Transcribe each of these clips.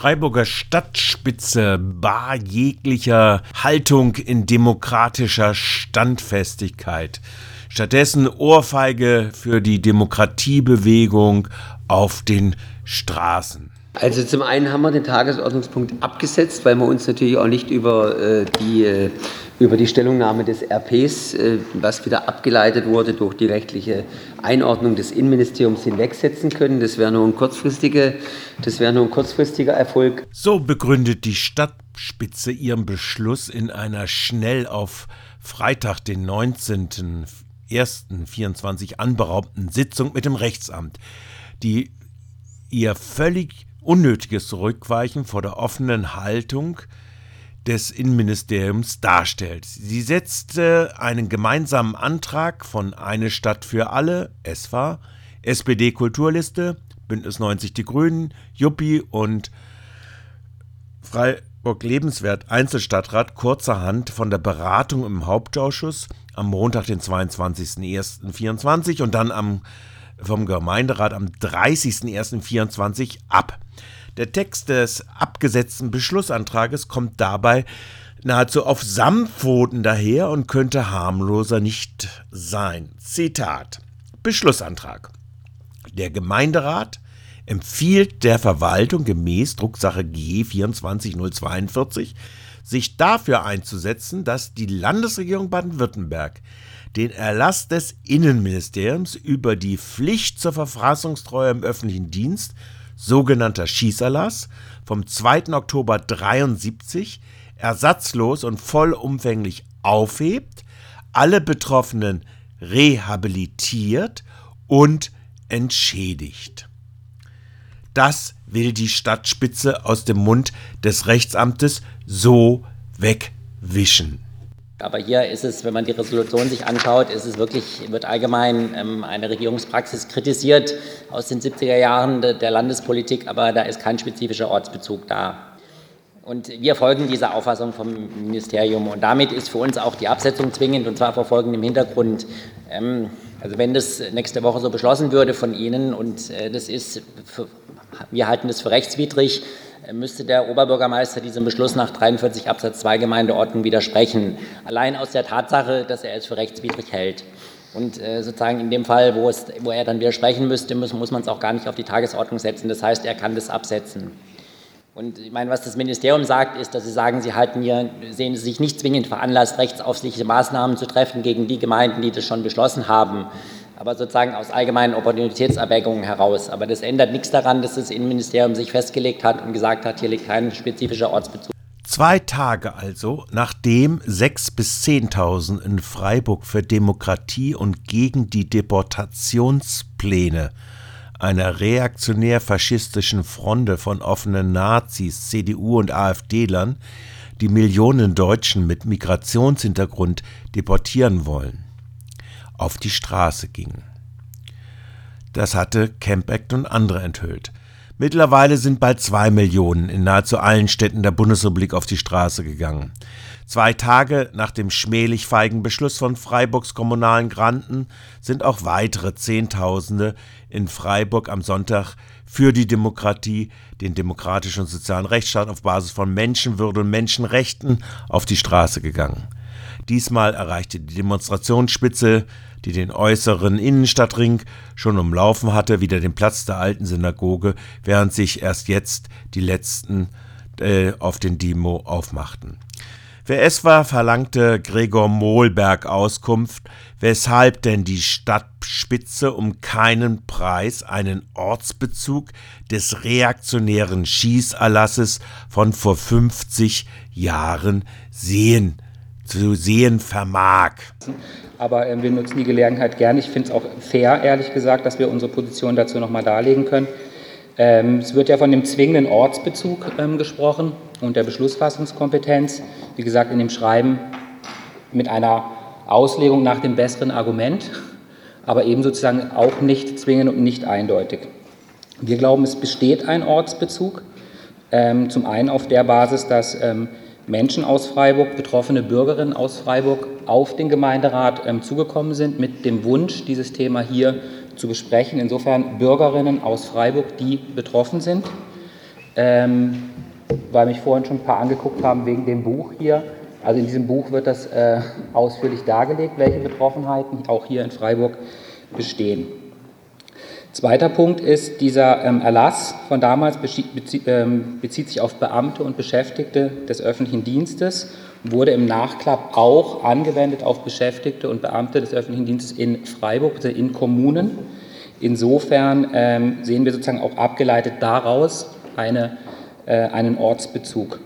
Freiburger Stadtspitze bar jeglicher Haltung in demokratischer Standfestigkeit. Stattdessen Ohrfeige für die Demokratiebewegung auf den Straßen. Also zum einen haben wir den Tagesordnungspunkt abgesetzt, weil wir uns natürlich auch nicht über äh, die äh, über die Stellungnahme des RPs, äh, was wieder abgeleitet wurde durch die rechtliche Einordnung des Innenministeriums hinwegsetzen können. Das wäre nur ein kurzfristiger, das wäre nur ein kurzfristiger Erfolg. So begründet die Stadtspitze ihren Beschluss in einer schnell auf Freitag, den 19.01.24 anberaumten Sitzung mit dem Rechtsamt, die ihr völlig unnötiges Zurückweichen vor der offenen Haltung des Innenministeriums darstellt. Sie setzte einen gemeinsamen Antrag von Eine Stadt für alle, ESFA, SPD Kulturliste, Bündnis 90 Die Grünen, Juppie und Freiburg Lebenswert Einzelstadtrat kurzerhand von der Beratung im Hauptausschuss am Montag, den 22.01.24 und dann am, vom Gemeinderat am 30.01.24 ab. Der Text des abgesetzten Beschlussantrages kommt dabei nahezu auf Samtpfoten daher und könnte harmloser nicht sein. Zitat Beschlussantrag. Der Gemeinderat empfiehlt der Verwaltung gemäß Drucksache G 24042 sich dafür einzusetzen, dass die Landesregierung Baden-Württemberg den Erlass des Innenministeriums über die Pflicht zur Verfassungstreue im öffentlichen Dienst sogenannter Schießerlass vom 2. Oktober 73 ersatzlos und vollumfänglich aufhebt, alle Betroffenen rehabilitiert und entschädigt. Das will die Stadtspitze aus dem Mund des Rechtsamtes so wegwischen. Aber hier ist es, wenn man die Resolution sich anschaut, ist es wirklich, wird allgemein ähm, eine Regierungspraxis kritisiert aus den 70er Jahren de, der Landespolitik, aber da ist kein spezifischer Ortsbezug da. Und wir folgen dieser Auffassung vom Ministerium. Und damit ist für uns auch die Absetzung zwingend, und zwar vor folgendem Hintergrund. Ähm, also wenn das nächste Woche so beschlossen würde von Ihnen, und äh, das ist, wir halten das für rechtswidrig, müsste der Oberbürgermeister diesem Beschluss nach 43 Absatz 2 Gemeindeordnung widersprechen. Allein aus der Tatsache, dass er es für rechtswidrig hält. Und äh, sozusagen in dem Fall, wo, es, wo er dann widersprechen müsste, muss, muss man es auch gar nicht auf die Tagesordnung setzen. Das heißt, er kann das absetzen. Und ich meine, was das Ministerium sagt, ist, dass sie sagen, sie halten hier, sehen sich nicht zwingend veranlasst, rechtsaufsichtliche Maßnahmen zu treffen gegen die Gemeinden, die das schon beschlossen haben aber sozusagen aus allgemeinen Opportunitätserwägungen heraus. Aber das ändert nichts daran, dass das Innenministerium sich festgelegt hat und gesagt hat, hier liegt kein spezifischer Ortsbezug. Zwei Tage also, nachdem 6.000 bis 10.000 in Freiburg für Demokratie und gegen die Deportationspläne einer reaktionär-faschistischen Fronde von offenen Nazis, CDU und AfD-Lern die Millionen Deutschen mit Migrationshintergrund deportieren wollen auf die Straße gingen. Das hatte Camp und andere enthüllt. Mittlerweile sind bald zwei Millionen in nahezu allen Städten der Bundesrepublik auf die Straße gegangen. Zwei Tage nach dem schmählich feigen Beschluss von Freiburgs kommunalen Granten sind auch weitere Zehntausende in Freiburg am Sonntag für die Demokratie, den demokratischen und sozialen Rechtsstaat auf Basis von Menschenwürde und Menschenrechten auf die Straße gegangen. Diesmal erreichte die Demonstrationsspitze die den äußeren Innenstadtring schon umlaufen hatte, wieder den Platz der alten Synagoge, während sich erst jetzt die letzten äh, auf den Demo aufmachten. Wer es war, verlangte Gregor Mohlberg Auskunft, weshalb denn die Stadtspitze um keinen Preis einen Ortsbezug des reaktionären Schießerlasses von vor 50 Jahren sehen zu sehen vermag. Aber äh, wir nutzen die Gelegenheit gerne. Ich finde es auch fair, ehrlich gesagt, dass wir unsere Position dazu nochmal darlegen können. Ähm, es wird ja von dem zwingenden Ortsbezug ähm, gesprochen und der Beschlussfassungskompetenz. Wie gesagt, in dem Schreiben mit einer Auslegung nach dem besseren Argument, aber eben sozusagen auch nicht zwingend und nicht eindeutig. Wir glauben, es besteht ein Ortsbezug. Ähm, zum einen auf der Basis, dass ähm, Menschen aus Freiburg, betroffene Bürgerinnen aus Freiburg auf den Gemeinderat ähm, zugekommen sind mit dem Wunsch, dieses Thema hier zu besprechen. Insofern Bürgerinnen aus Freiburg, die betroffen sind. ähm, weil mich vorhin schon ein paar angeguckt haben wegen dem Buch hier. Also in diesem Buch wird das äh, ausführlich dargelegt, welche Betroffenheiten auch hier in Freiburg bestehen. Zweiter Punkt ist, dieser ähm, Erlass von damals ähm, bezieht sich auf Beamte und Beschäftigte des öffentlichen Dienstes, wurde im Nachklapp auch angewendet auf Beschäftigte und Beamte des öffentlichen Dienstes in Freiburg, also in Kommunen. Insofern ähm, sehen wir sozusagen auch abgeleitet daraus eine, äh, einen Ortsbezug.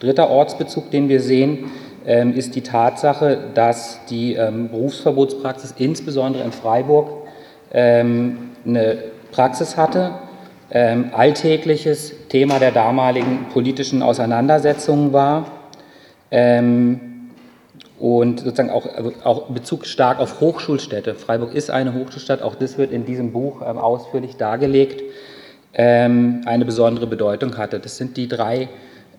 Dritter Ortsbezug, den wir sehen, ist die Tatsache, dass die Berufsverbotspraxis insbesondere in Freiburg eine Praxis hatte, ähm, alltägliches Thema der damaligen politischen Auseinandersetzungen war ähm, und sozusagen auch, also auch Bezug stark auf Hochschulstädte. Freiburg ist eine Hochschulstadt, auch das wird in diesem Buch ähm, ausführlich dargelegt, ähm, eine besondere Bedeutung hatte. Das sind die drei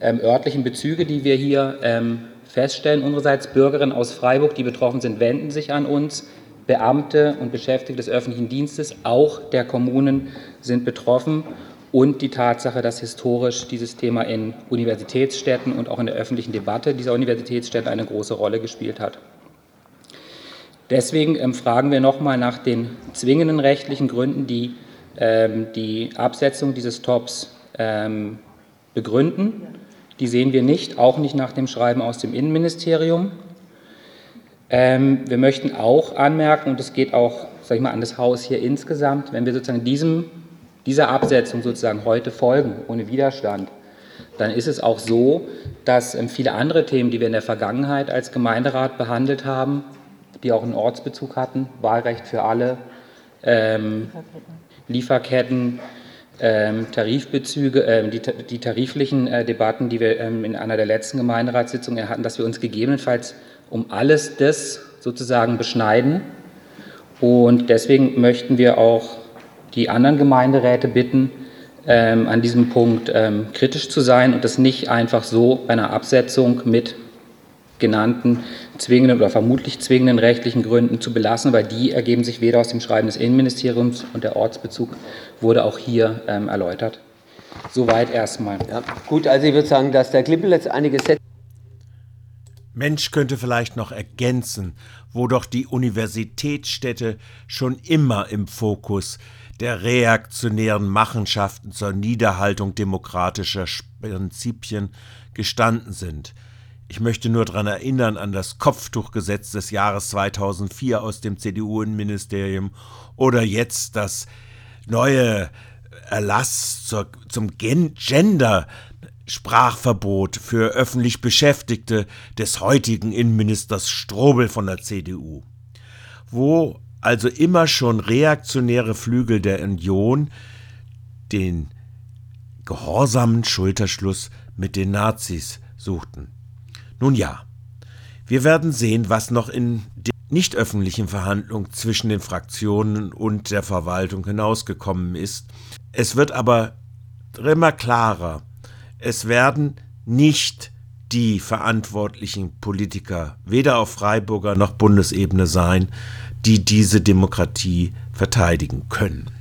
ähm, örtlichen Bezüge, die wir hier ähm, feststellen. Unsererseits Bürgerinnen aus Freiburg, die betroffen sind, wenden sich an uns. Beamte und Beschäftigte des öffentlichen Dienstes, auch der Kommunen, sind betroffen und die Tatsache, dass historisch dieses Thema in Universitätsstädten und auch in der öffentlichen Debatte dieser Universitätsstädte eine große Rolle gespielt hat. Deswegen ähm, fragen wir nochmal nach den zwingenden rechtlichen Gründen, die ähm, die Absetzung dieses Tops ähm, begründen. Die sehen wir nicht, auch nicht nach dem Schreiben aus dem Innenministerium. Ähm, wir möchten auch anmerken, und es geht auch sag ich mal, an das Haus hier insgesamt, wenn wir sozusagen diesem, dieser Absetzung sozusagen heute folgen, ohne Widerstand, dann ist es auch so, dass ähm, viele andere Themen, die wir in der Vergangenheit als Gemeinderat behandelt haben, die auch einen Ortsbezug hatten, Wahlrecht für alle, ähm, Lieferketten, ähm, Tarifbezüge, äh, die, die, tariflichen äh, Debatten, die wir ähm, in einer der letzten Gemeinderatssitzungen hatten, dass wir uns gegebenenfalls um alles das sozusagen beschneiden. Und deswegen möchten wir auch die anderen Gemeinderäte bitten, ähm, an diesem Punkt ähm, kritisch zu sein und das nicht einfach so bei einer Absetzung mit genannten zwingenden oder vermutlich zwingenden rechtlichen Gründen zu belassen, weil die ergeben sich weder aus dem Schreiben des Innenministeriums und der Ortsbezug wurde auch hier ähm, erläutert. Soweit erstmal. Ja, gut, also ich würde sagen, dass der Klippel jetzt einige Sätze Mensch könnte vielleicht noch ergänzen, wo doch die Universitätsstädte schon immer im Fokus der reaktionären Machenschaften zur Niederhaltung demokratischer Prinzipien gestanden sind. Ich möchte nur daran erinnern an das Kopftuchgesetz des Jahres 2004 aus dem CDU-Innenministerium oder jetzt das neue Erlass zur, zum Gender Sprachverbot für öffentlich Beschäftigte des heutigen Innenministers Strobel von der CDU, wo also immer schon reaktionäre Flügel der Union den gehorsamen Schulterschluss mit den Nazis suchten. Nun ja, wir werden sehen, was noch in den nicht öffentlichen Verhandlungen zwischen den Fraktionen und der Verwaltung hinausgekommen ist. Es wird aber immer klarer, es werden nicht die verantwortlichen Politiker, weder auf Freiburger noch Bundesebene sein, die diese Demokratie verteidigen können.